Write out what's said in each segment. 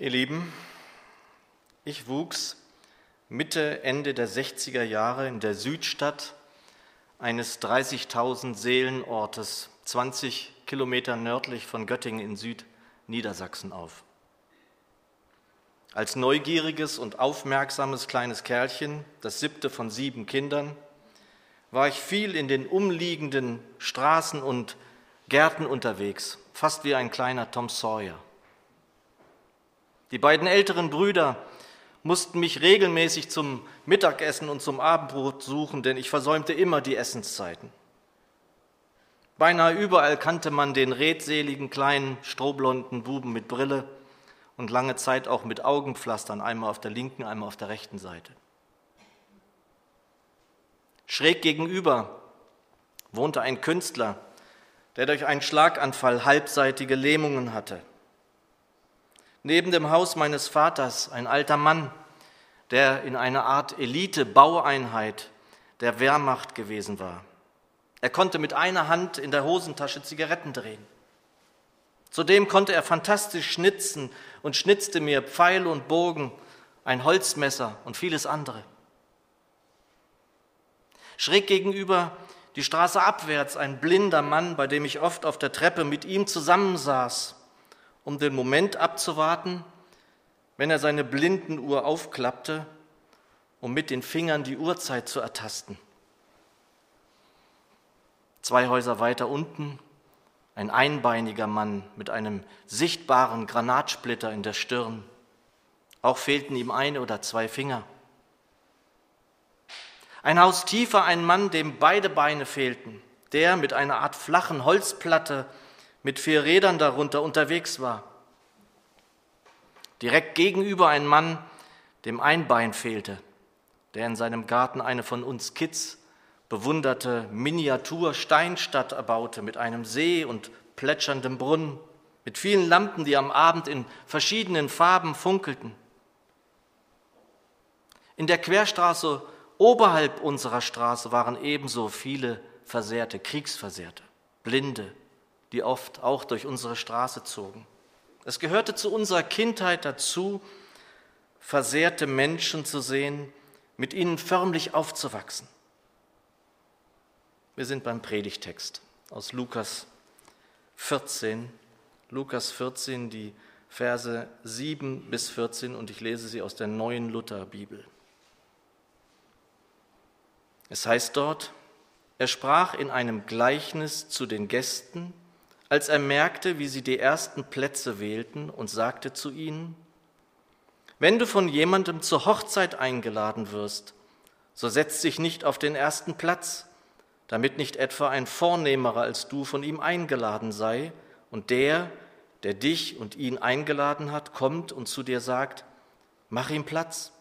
Ihr Lieben, ich wuchs Mitte, Ende der 60er Jahre in der Südstadt eines 30.000 Seelenortes, 20 Kilometer nördlich von Göttingen in Südniedersachsen auf. Als neugieriges und aufmerksames kleines Kerlchen, das siebte von sieben Kindern, war ich viel in den umliegenden Straßen und Gärten unterwegs, fast wie ein kleiner Tom Sawyer. Die beiden älteren Brüder mussten mich regelmäßig zum Mittagessen und zum Abendbrot suchen, denn ich versäumte immer die Essenszeiten. Beinahe überall kannte man den redseligen kleinen strohblonden Buben mit Brille und lange Zeit auch mit Augenpflastern, einmal auf der linken, einmal auf der rechten Seite. Schräg gegenüber wohnte ein Künstler, der durch einen Schlaganfall halbseitige Lähmungen hatte. Neben dem Haus meines Vaters ein alter Mann, der in einer Art Elite-Baueinheit der Wehrmacht gewesen war. Er konnte mit einer Hand in der Hosentasche Zigaretten drehen. Zudem konnte er fantastisch schnitzen und schnitzte mir Pfeil und Bogen, ein Holzmesser und vieles andere. Schräg gegenüber die Straße abwärts ein blinder Mann, bei dem ich oft auf der Treppe mit ihm zusammensaß um den Moment abzuwarten, wenn er seine Blindenuhr aufklappte, um mit den Fingern die Uhrzeit zu ertasten. Zwei Häuser weiter unten ein einbeiniger Mann mit einem sichtbaren Granatsplitter in der Stirn. Auch fehlten ihm eine oder zwei Finger. Ein Haus tiefer ein Mann, dem beide Beine fehlten, der mit einer Art flachen Holzplatte mit vier Rädern darunter unterwegs war. Direkt gegenüber ein Mann, dem ein Bein fehlte, der in seinem Garten eine von uns Kids bewunderte Miniatur-Steinstadt erbaute mit einem See und plätscherndem Brunnen, mit vielen Lampen, die am Abend in verschiedenen Farben funkelten. In der Querstraße oberhalb unserer Straße waren ebenso viele Versehrte, Kriegsversehrte, Blinde, die oft auch durch unsere Straße zogen. Es gehörte zu unserer Kindheit dazu, versehrte Menschen zu sehen, mit ihnen förmlich aufzuwachsen. Wir sind beim Predigtext aus Lukas 14, Lukas 14, die Verse 7 bis 14 und ich lese sie aus der neuen Lutherbibel. Es heißt dort, er sprach in einem Gleichnis zu den Gästen, als er merkte, wie sie die ersten Plätze wählten und sagte zu ihnen, wenn du von jemandem zur Hochzeit eingeladen wirst, so setz dich nicht auf den ersten Platz, damit nicht etwa ein Vornehmerer als du von ihm eingeladen sei und der, der dich und ihn eingeladen hat, kommt und zu dir sagt, mach ihm Platz.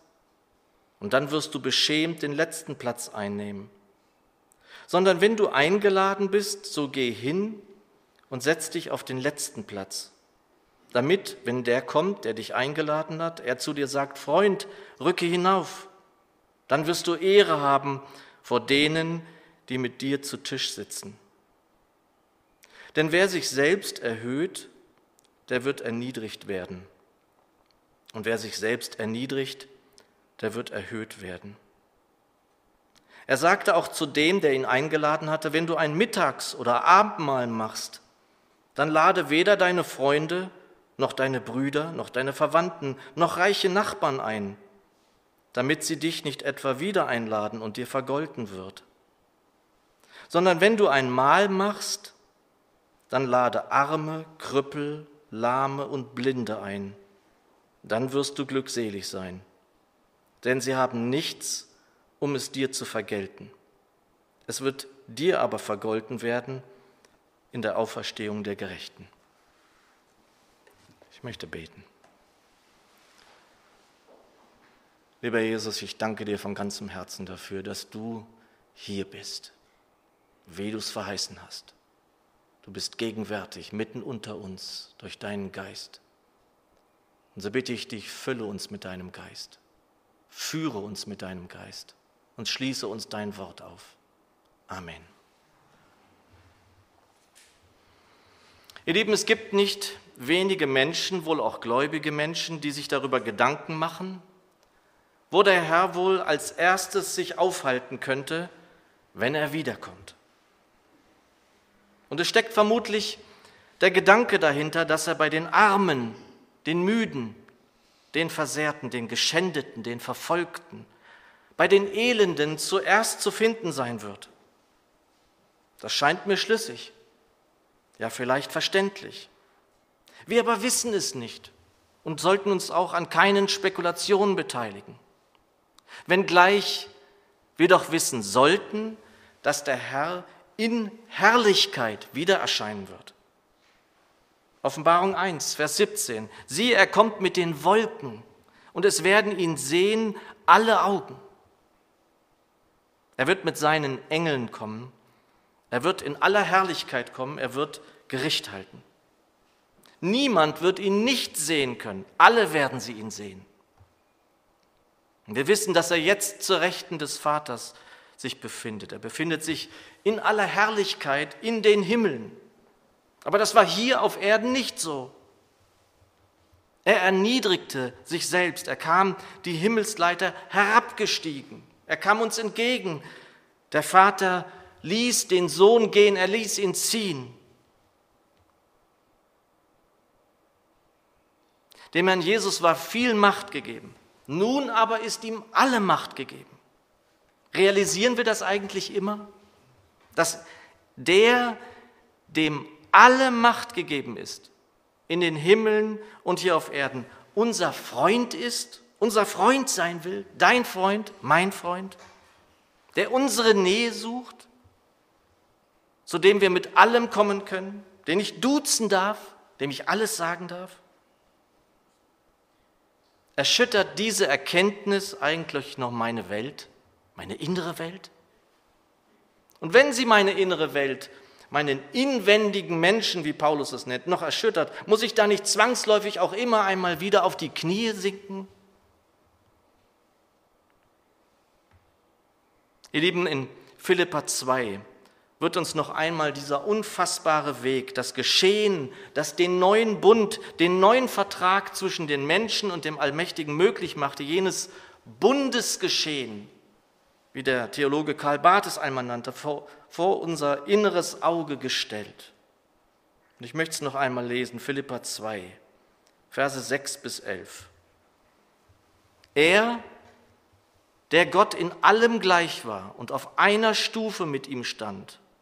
Und dann wirst du beschämt den letzten Platz einnehmen. Sondern wenn du eingeladen bist, so geh hin und setz dich auf den letzten Platz, damit, wenn der kommt, der dich eingeladen hat, er zu dir sagt, Freund, rücke hinauf, dann wirst du Ehre haben vor denen, die mit dir zu Tisch sitzen. Denn wer sich selbst erhöht, der wird erniedrigt werden. Und wer sich selbst erniedrigt, der wird erhöht werden. Er sagte auch zu dem, der ihn eingeladen hatte, wenn du ein Mittags- oder Abendmahl machst, dann lade weder deine Freunde, noch deine Brüder, noch deine Verwandten, noch reiche Nachbarn ein, damit sie dich nicht etwa wieder einladen und dir vergolten wird. Sondern wenn du ein Mahl machst, dann lade Arme, Krüppel, Lahme und Blinde ein. Dann wirst du glückselig sein, denn sie haben nichts, um es dir zu vergelten. Es wird dir aber vergolten werden, in der Auferstehung der Gerechten. Ich möchte beten. Lieber Jesus, ich danke dir von ganzem Herzen dafür, dass du hier bist, wie du es verheißen hast. Du bist gegenwärtig mitten unter uns durch deinen Geist. Und so bitte ich dich, fülle uns mit deinem Geist, führe uns mit deinem Geist und schließe uns dein Wort auf. Amen. Ihr Lieben, es gibt nicht wenige Menschen, wohl auch gläubige Menschen, die sich darüber Gedanken machen, wo der Herr wohl als erstes sich aufhalten könnte, wenn er wiederkommt. Und es steckt vermutlich der Gedanke dahinter, dass er bei den Armen, den Müden, den Versehrten, den Geschändeten, den Verfolgten, bei den Elenden zuerst zu finden sein wird. Das scheint mir schlüssig, ja vielleicht verständlich. Wir aber wissen es nicht und sollten uns auch an keinen Spekulationen beteiligen. Wenngleich wir doch wissen sollten, dass der Herr in Herrlichkeit wieder erscheinen wird. Offenbarung 1, Vers 17. Siehe, er kommt mit den Wolken und es werden ihn sehen alle Augen. Er wird mit seinen Engeln kommen. Er wird in aller Herrlichkeit kommen. Er wird Gericht halten. Niemand wird ihn nicht sehen können. Alle werden sie ihn sehen. wir wissen, dass er jetzt zur Rechten des Vaters sich befindet. Er befindet sich in aller Herrlichkeit in den Himmeln. Aber das war hier auf Erden nicht so. Er erniedrigte sich selbst. Er kam die Himmelsleiter herabgestiegen. Er kam uns entgegen. Der Vater ließ den Sohn gehen, er ließ ihn ziehen. Dem Herrn Jesus war viel Macht gegeben. Nun aber ist ihm alle Macht gegeben. Realisieren wir das eigentlich immer? Dass der, dem alle Macht gegeben ist, in den Himmeln und hier auf Erden, unser Freund ist, unser Freund sein will, dein Freund, mein Freund, der unsere Nähe sucht, zu dem wir mit allem kommen können, den ich duzen darf, dem ich alles sagen darf? Erschüttert diese Erkenntnis eigentlich noch meine Welt? meine innere Welt? Und wenn sie meine innere Welt, meinen inwendigen Menschen, wie Paulus es nennt, noch erschüttert, muss ich da nicht zwangsläufig auch immer einmal wieder auf die Knie sinken? Ihr Lieben, in Philippa 2 wird uns noch einmal dieser unfassbare Weg, das Geschehen, das den neuen Bund, den neuen Vertrag zwischen den Menschen und dem Allmächtigen möglich machte, jenes Bundesgeschehen, wie der Theologe Karl Barth es einmal nannte, vor, vor unser inneres Auge gestellt. Und ich möchte es noch einmal lesen, Philippa 2, Verse 6 bis 11. Er, der Gott in allem gleich war und auf einer Stufe mit ihm stand,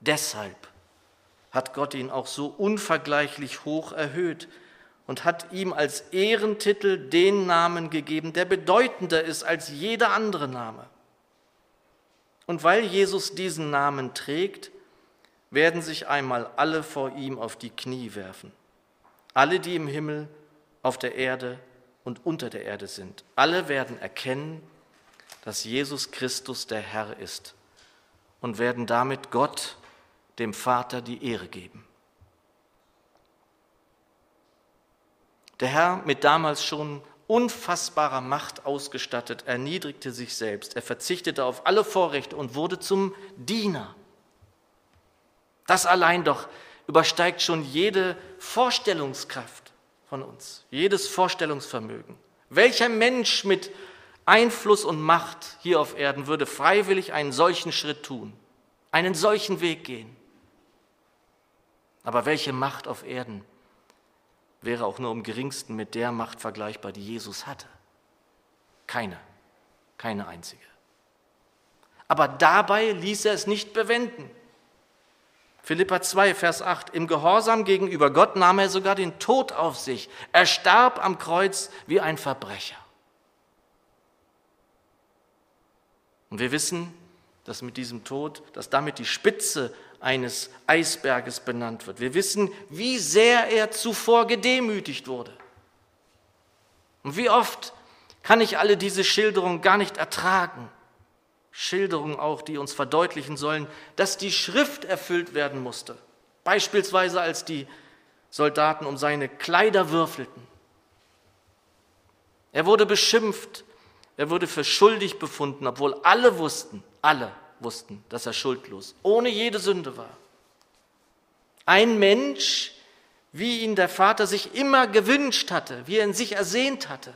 Deshalb hat Gott ihn auch so unvergleichlich hoch erhöht und hat ihm als Ehrentitel den Namen gegeben, der bedeutender ist als jeder andere Name. Und weil Jesus diesen Namen trägt, werden sich einmal alle vor ihm auf die Knie werfen. Alle, die im Himmel, auf der Erde und unter der Erde sind. Alle werden erkennen, dass Jesus Christus der Herr ist und werden damit Gott, dem Vater, die Ehre geben. Der Herr mit damals schon unfassbarer Macht ausgestattet, erniedrigte sich selbst, er verzichtete auf alle Vorrechte und wurde zum Diener. Das allein doch übersteigt schon jede Vorstellungskraft von uns, jedes Vorstellungsvermögen. Welcher Mensch mit Einfluss und Macht hier auf Erden würde freiwillig einen solchen Schritt tun, einen solchen Weg gehen? Aber welche Macht auf Erden wäre auch nur im geringsten mit der Macht vergleichbar, die Jesus hatte. Keine, keine einzige. Aber dabei ließ er es nicht bewenden. Philippa 2, Vers 8. Im Gehorsam gegenüber Gott nahm er sogar den Tod auf sich. Er starb am Kreuz wie ein Verbrecher. Und wir wissen, dass mit diesem Tod, dass damit die Spitze eines Eisberges benannt wird. Wir wissen, wie sehr er zuvor gedemütigt wurde. Und wie oft kann ich alle diese Schilderungen gar nicht ertragen. Schilderungen auch, die uns verdeutlichen sollen, dass die Schrift erfüllt werden musste. Beispielsweise als die Soldaten um seine Kleider würfelten. Er wurde beschimpft, er wurde für schuldig befunden, obwohl alle wussten, alle wussten, dass er schuldlos, ohne jede Sünde war. Ein Mensch, wie ihn der Vater sich immer gewünscht hatte, wie er ihn sich ersehnt hatte.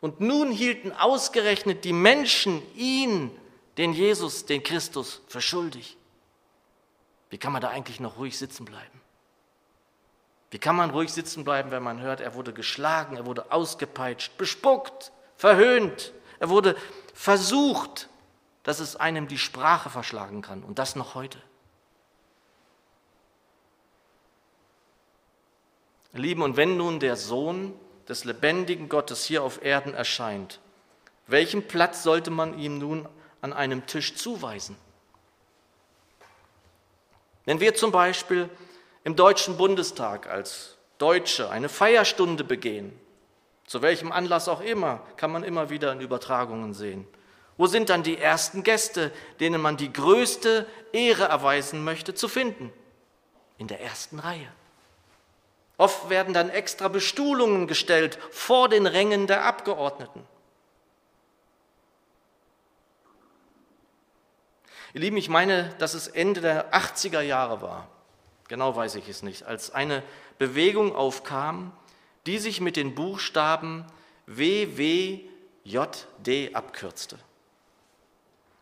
Und nun hielten ausgerechnet die Menschen ihn, den Jesus, den Christus, für schuldig. Wie kann man da eigentlich noch ruhig sitzen bleiben? Wie kann man ruhig sitzen bleiben, wenn man hört, er wurde geschlagen, er wurde ausgepeitscht, bespuckt, verhöhnt, er wurde versucht, dass es einem die Sprache verschlagen kann und das noch heute. Lieben, und wenn nun der Sohn des lebendigen Gottes hier auf Erden erscheint, welchen Platz sollte man ihm nun an einem Tisch zuweisen? Wenn wir zum Beispiel im Deutschen Bundestag als Deutsche eine Feierstunde begehen, zu welchem Anlass auch immer, kann man immer wieder in Übertragungen sehen. Wo sind dann die ersten Gäste, denen man die größte Ehre erweisen möchte, zu finden? In der ersten Reihe. Oft werden dann extra Bestuhlungen gestellt vor den Rängen der Abgeordneten. Ihr Lieben, ich meine, dass es Ende der 80er Jahre war, genau weiß ich es nicht, als eine Bewegung aufkam, die sich mit den Buchstaben WWJD abkürzte.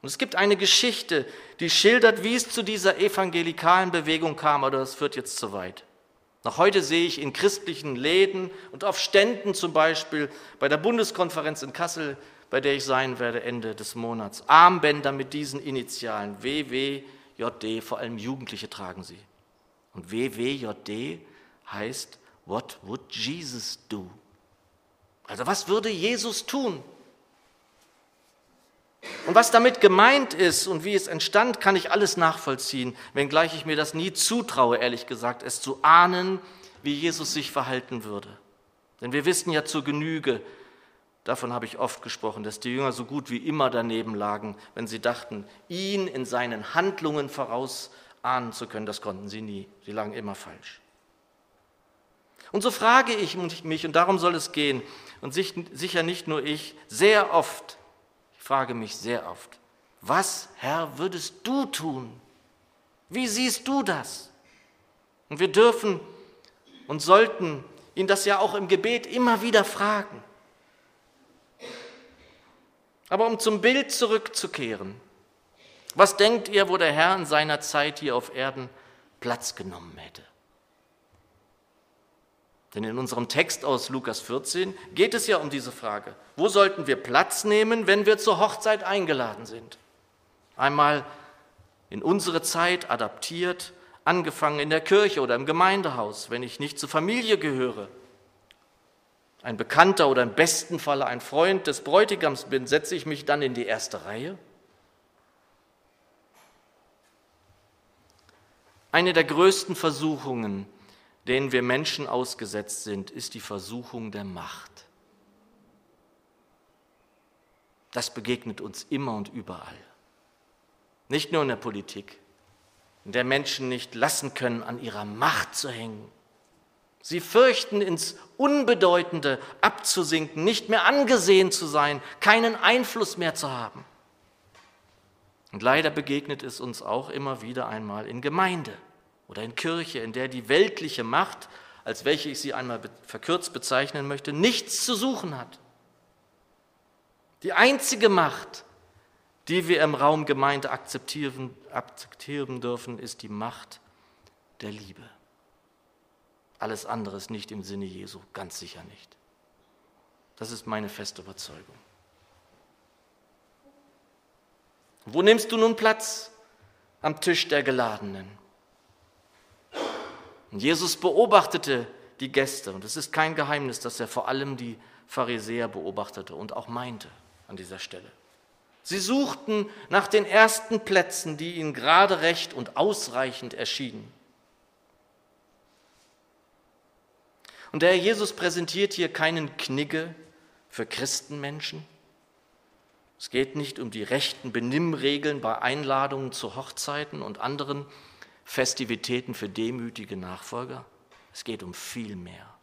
Und es gibt eine Geschichte, die schildert, wie es zu dieser evangelikalen Bewegung kam, aber das führt jetzt zu weit. Noch heute sehe ich in christlichen Läden und auf Ständen zum Beispiel bei der Bundeskonferenz in Kassel, bei der ich sein werde Ende des Monats, Armbänder mit diesen Initialen WWJD, vor allem Jugendliche tragen sie. Und WWJD heißt What would Jesus do? Also was würde Jesus tun? Und was damit gemeint ist und wie es entstand, kann ich alles nachvollziehen, wenngleich ich mir das nie zutraue, ehrlich gesagt, es zu ahnen, wie Jesus sich verhalten würde. Denn wir wissen ja zur Genüge, davon habe ich oft gesprochen, dass die Jünger so gut wie immer daneben lagen, wenn sie dachten, ihn in seinen Handlungen vorausahnen zu können. Das konnten sie nie. Sie lagen immer falsch. Und so frage ich mich, und darum soll es gehen, und sicher nicht nur ich, sehr oft, frage mich sehr oft, was, Herr, würdest du tun? Wie siehst du das? Und wir dürfen und sollten ihn das ja auch im Gebet immer wieder fragen. Aber um zum Bild zurückzukehren, was denkt ihr, wo der Herr in seiner Zeit hier auf Erden Platz genommen hätte? Denn in unserem Text aus Lukas 14 geht es ja um diese Frage. Wo sollten wir Platz nehmen, wenn wir zur Hochzeit eingeladen sind? Einmal in unsere Zeit adaptiert, angefangen in der Kirche oder im Gemeindehaus, wenn ich nicht zur Familie gehöre. Ein Bekannter oder im besten Falle ein Freund des Bräutigams bin, setze ich mich dann in die erste Reihe? Eine der größten Versuchungen denen wir Menschen ausgesetzt sind, ist die Versuchung der Macht. Das begegnet uns immer und überall. Nicht nur in der Politik, in der Menschen nicht lassen können, an ihrer Macht zu hängen. Sie fürchten, ins Unbedeutende abzusinken, nicht mehr angesehen zu sein, keinen Einfluss mehr zu haben. Und leider begegnet es uns auch immer wieder einmal in Gemeinde oder in Kirche, in der die weltliche Macht, als welche ich sie einmal verkürzt bezeichnen möchte, nichts zu suchen hat. Die einzige Macht, die wir im Raum Gemeinde akzeptieren, akzeptieren dürfen, ist die Macht der Liebe. Alles andere ist nicht im Sinne Jesu, ganz sicher nicht. Das ist meine feste Überzeugung. Wo nimmst du nun Platz am Tisch der Geladenen? Und Jesus beobachtete die Gäste. Und es ist kein Geheimnis, dass er vor allem die Pharisäer beobachtete und auch meinte an dieser Stelle. Sie suchten nach den ersten Plätzen, die ihnen gerade recht und ausreichend erschienen. Und der Herr Jesus präsentiert hier keinen Knigge für Christenmenschen. Es geht nicht um die rechten Benimmregeln bei Einladungen zu Hochzeiten und anderen Festivitäten für demütige Nachfolger. Es geht um viel mehr.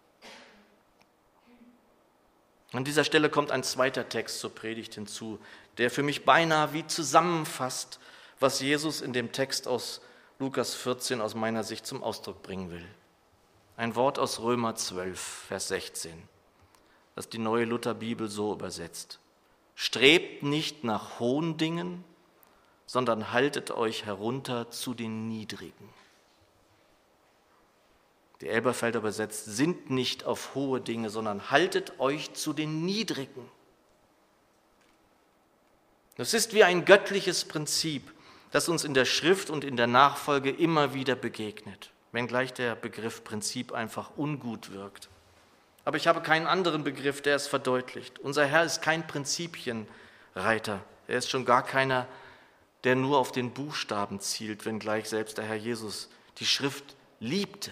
An dieser Stelle kommt ein zweiter Text zur Predigt hinzu, der für mich beinahe wie zusammenfasst, was Jesus in dem Text aus Lukas 14 aus meiner Sicht zum Ausdruck bringen will. Ein Wort aus Römer 12, Vers 16, das die neue Lutherbibel so übersetzt. Strebt nicht nach hohen Dingen, sondern haltet euch herunter zu den Niedrigen. Die Elberfelder übersetzt, sind nicht auf hohe Dinge, sondern haltet euch zu den Niedrigen. Das ist wie ein göttliches Prinzip, das uns in der Schrift und in der Nachfolge immer wieder begegnet, wenngleich der Begriff Prinzip einfach ungut wirkt. Aber ich habe keinen anderen Begriff, der es verdeutlicht. Unser Herr ist kein Prinzipienreiter. Er ist schon gar keiner, der nur auf den Buchstaben zielt, wenngleich selbst der Herr Jesus die Schrift liebte.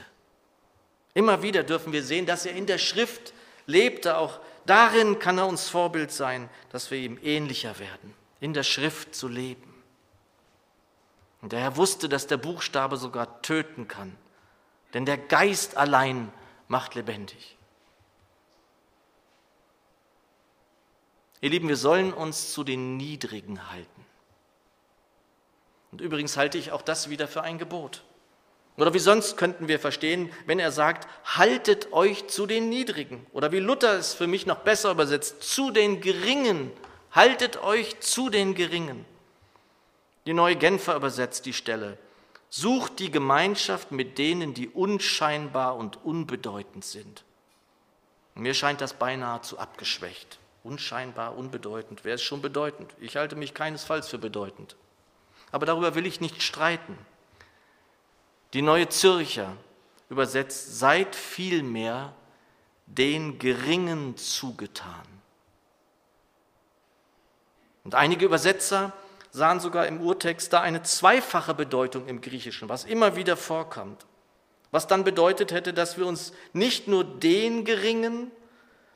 Immer wieder dürfen wir sehen, dass er in der Schrift lebte. Auch darin kann er uns Vorbild sein, dass wir ihm ähnlicher werden in der Schrift zu leben. Und der Herr wusste, dass der Buchstabe sogar töten kann, denn der Geist allein macht lebendig. Ihr Lieben, wir sollen uns zu den Niedrigen halten. Und übrigens halte ich auch das wieder für ein Gebot. Oder wie sonst könnten wir verstehen, wenn er sagt, haltet euch zu den Niedrigen. Oder wie Luther es für mich noch besser übersetzt, zu den Geringen haltet euch zu den Geringen. Die neue Genfer übersetzt die Stelle. Sucht die Gemeinschaft mit denen, die unscheinbar und unbedeutend sind. Mir scheint das beinahe zu abgeschwächt. Unscheinbar, unbedeutend. Wer ist schon bedeutend? Ich halte mich keinesfalls für bedeutend. Aber darüber will ich nicht streiten. Die neue Zürcher übersetzt, seid vielmehr den Geringen zugetan. Und einige Übersetzer sahen sogar im Urtext da eine zweifache Bedeutung im Griechischen, was immer wieder vorkommt. Was dann bedeutet hätte, dass wir uns nicht nur den Geringen,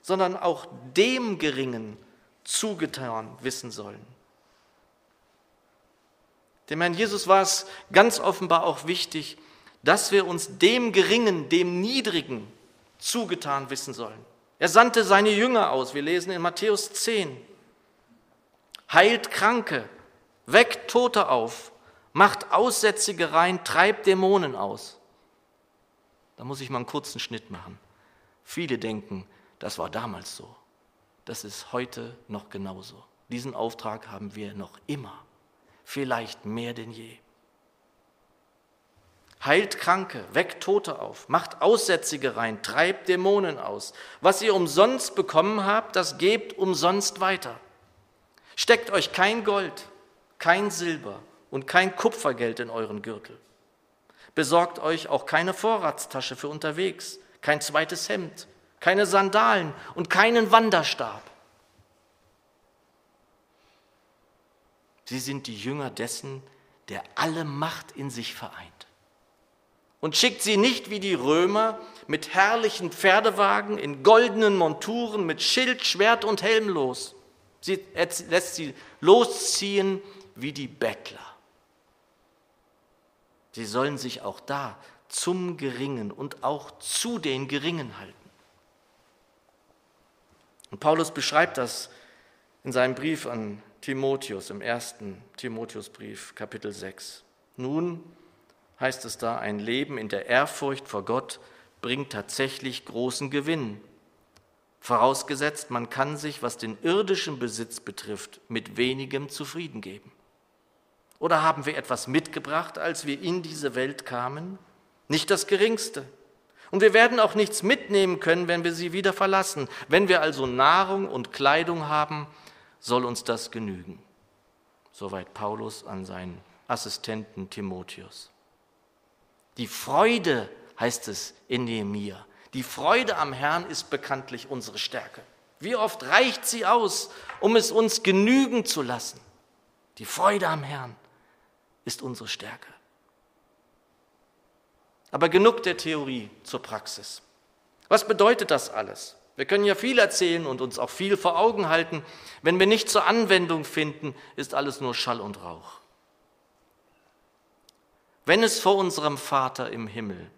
sondern auch dem Geringen zugetan wissen sollen. Dem Herrn Jesus war es ganz offenbar auch wichtig, dass wir uns dem Geringen, dem Niedrigen zugetan wissen sollen. Er sandte seine Jünger aus. Wir lesen in Matthäus 10 heilt Kranke, weckt Tote auf, macht Aussätzige rein, treibt Dämonen aus. Da muss ich mal einen kurzen Schnitt machen. Viele denken, das war damals so. Das ist heute noch genauso. Diesen Auftrag haben wir noch immer, vielleicht mehr denn je. Heilt Kranke, weckt Tote auf, macht Aussätzige rein, treibt Dämonen aus. Was ihr umsonst bekommen habt, das gebt umsonst weiter. Steckt euch kein Gold, kein Silber und kein Kupfergeld in euren Gürtel. Besorgt euch auch keine Vorratstasche für unterwegs, kein zweites Hemd, keine Sandalen und keinen Wanderstab. Sie sind die Jünger dessen, der alle Macht in sich vereint. Und schickt sie nicht wie die Römer mit herrlichen Pferdewagen, in goldenen Monturen, mit Schild, Schwert und Helm los Sie lässt sie losziehen wie die Bettler. Sie sollen sich auch da zum Geringen und auch zu den Geringen halten. Und Paulus beschreibt das in seinem Brief an Timotheus, im ersten Timotheusbrief, Kapitel 6. Nun heißt es da, ein Leben in der Ehrfurcht vor Gott bringt tatsächlich großen Gewinn vorausgesetzt man kann sich, was den irdischen Besitz betrifft, mit wenigem zufrieden geben. Oder haben wir etwas mitgebracht, als wir in diese Welt kamen? Nicht das Geringste. Und wir werden auch nichts mitnehmen können, wenn wir sie wieder verlassen. Wenn wir also Nahrung und Kleidung haben, soll uns das genügen. Soweit Paulus an seinen Assistenten Timotheus. Die Freude, heißt es in Nehemiah, die Freude am Herrn ist bekanntlich unsere Stärke. Wie oft reicht sie aus, um es uns genügen zu lassen? Die Freude am Herrn ist unsere Stärke. Aber genug der Theorie zur Praxis. Was bedeutet das alles? Wir können ja viel erzählen und uns auch viel vor Augen halten. Wenn wir nicht zur Anwendung finden, ist alles nur Schall und Rauch. Wenn es vor unserem Vater im Himmel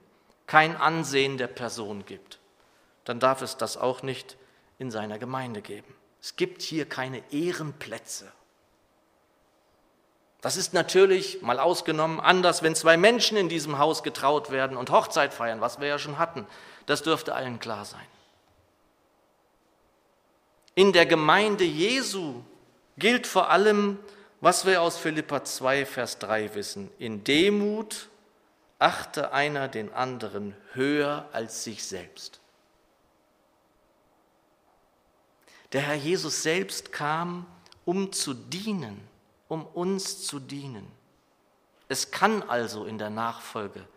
kein Ansehen der Person gibt, dann darf es das auch nicht in seiner Gemeinde geben. Es gibt hier keine Ehrenplätze. Das ist natürlich, mal ausgenommen, anders, wenn zwei Menschen in diesem Haus getraut werden und Hochzeit feiern, was wir ja schon hatten. Das dürfte allen klar sein. In der Gemeinde Jesu gilt vor allem, was wir aus Philippa 2, Vers 3 wissen. In Demut achte einer den anderen höher als sich selbst. Der Herr Jesus selbst kam, um zu dienen, um uns zu dienen. Es kann also in der Nachfolge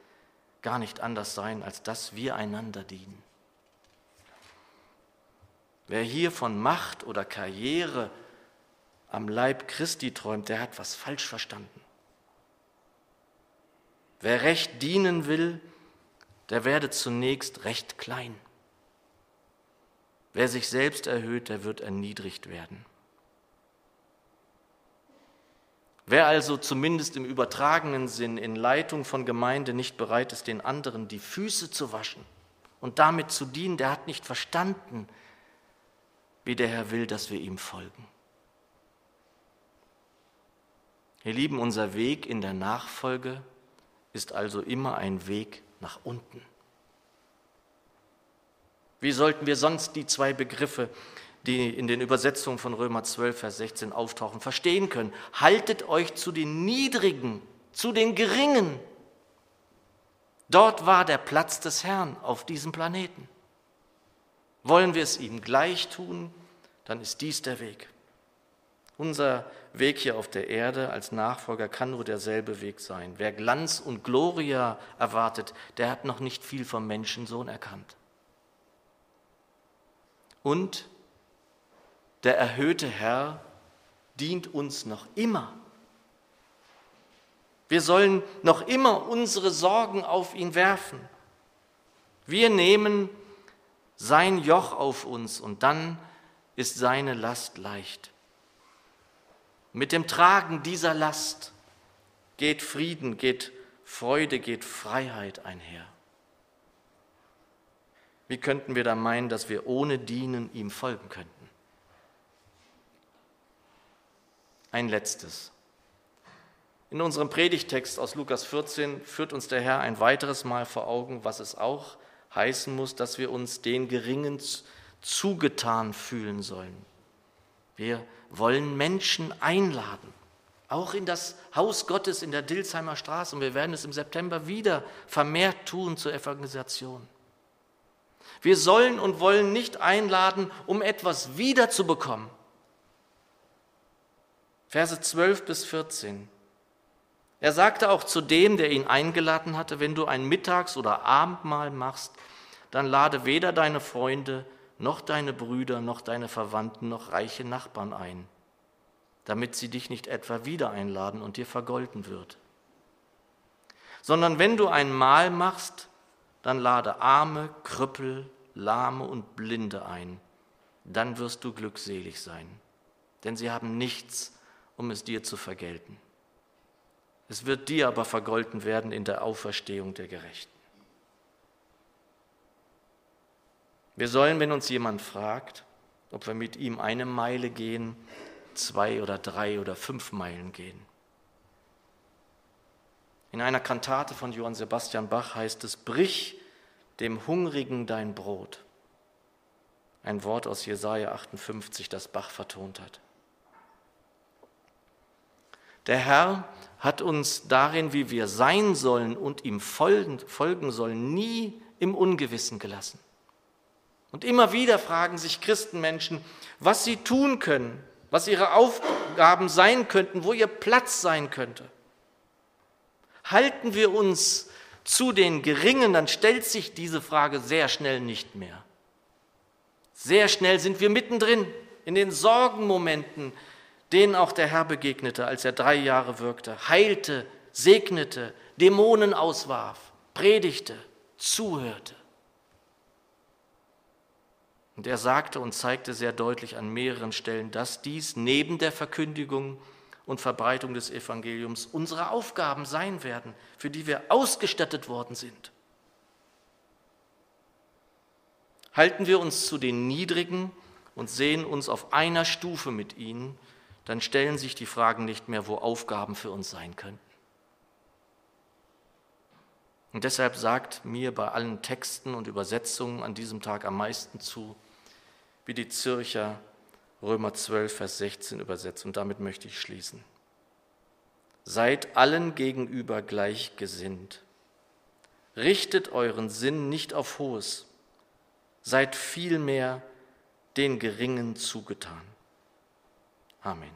gar nicht anders sein, als dass wir einander dienen. Wer hier von Macht oder Karriere am Leib Christi träumt, der hat was falsch verstanden. Wer recht dienen will, der werde zunächst recht klein. Wer sich selbst erhöht, der wird erniedrigt werden. Wer also zumindest im übertragenen Sinn in Leitung von Gemeinde nicht bereit ist, den anderen die Füße zu waschen und damit zu dienen, der hat nicht verstanden, wie der Herr will, dass wir ihm folgen. Ihr Lieben, unser Weg in der Nachfolge ist also immer ein Weg nach unten. Wie sollten wir sonst die zwei Begriffe, die in den Übersetzungen von Römer 12, Vers 16 auftauchen, verstehen können? Haltet euch zu den Niedrigen, zu den Geringen. Dort war der Platz des Herrn auf diesem Planeten. Wollen wir es ihm gleich tun, dann ist dies der Weg. Unser Weg hier auf der Erde als Nachfolger kann nur derselbe Weg sein. Wer Glanz und Gloria erwartet, der hat noch nicht viel vom Menschensohn erkannt. Und der erhöhte Herr dient uns noch immer. Wir sollen noch immer unsere Sorgen auf ihn werfen. Wir nehmen sein Joch auf uns und dann ist seine Last leicht. Mit dem Tragen dieser Last geht Frieden, geht Freude, geht Freiheit einher. Wie könnten wir da meinen, dass wir ohne Dienen ihm folgen könnten? Ein letztes. In unserem Predigtext aus Lukas 14 führt uns der Herr ein weiteres Mal vor Augen, was es auch heißen muss, dass wir uns den Geringen zugetan fühlen sollen. Wir wollen Menschen einladen, auch in das Haus Gottes in der Dilsheimer Straße. Und wir werden es im September wieder vermehrt tun zur Evangelisation. Wir sollen und wollen nicht einladen, um etwas wiederzubekommen. Verse 12 bis 14. Er sagte auch zu dem, der ihn eingeladen hatte, wenn du ein Mittags- oder Abendmahl machst, dann lade weder deine Freunde noch deine Brüder, noch deine Verwandten, noch reiche Nachbarn ein, damit sie dich nicht etwa wieder einladen und dir vergolden wird. Sondern wenn du ein Mahl machst, dann lade Arme, Krüppel, Lahme und Blinde ein, dann wirst du glückselig sein, denn sie haben nichts, um es dir zu vergelten. Es wird dir aber vergolten werden in der Auferstehung der Gerechten. Wir sollen, wenn uns jemand fragt, ob wir mit ihm eine Meile gehen, zwei oder drei oder fünf Meilen gehen. In einer Kantate von Johann Sebastian Bach heißt es, brich dem Hungrigen dein Brot. Ein Wort aus Jesaja 58, das Bach vertont hat. Der Herr hat uns darin, wie wir sein sollen und ihm folgen, sollen, nie im Ungewissen gelassen. Und immer wieder fragen sich Christenmenschen, was sie tun können, was ihre Aufgaben sein könnten, wo ihr Platz sein könnte. Halten wir uns zu den Geringen, dann stellt sich diese Frage sehr schnell nicht mehr. Sehr schnell sind wir mittendrin in den Sorgenmomenten denen auch der Herr begegnete, als er drei Jahre wirkte, heilte, segnete, Dämonen auswarf, predigte, zuhörte. Und er sagte und zeigte sehr deutlich an mehreren Stellen, dass dies neben der Verkündigung und Verbreitung des Evangeliums unsere Aufgaben sein werden, für die wir ausgestattet worden sind. Halten wir uns zu den Niedrigen und sehen uns auf einer Stufe mit ihnen, dann stellen sich die Fragen nicht mehr, wo Aufgaben für uns sein könnten. Und deshalb sagt mir bei allen Texten und Übersetzungen an diesem Tag am meisten zu, wie die Zürcher Römer 12, Vers 16 übersetzt. Und damit möchte ich schließen. Seid allen gegenüber gleichgesinnt. Richtet euren Sinn nicht auf Hohes, seid vielmehr den Geringen zugetan. Amen.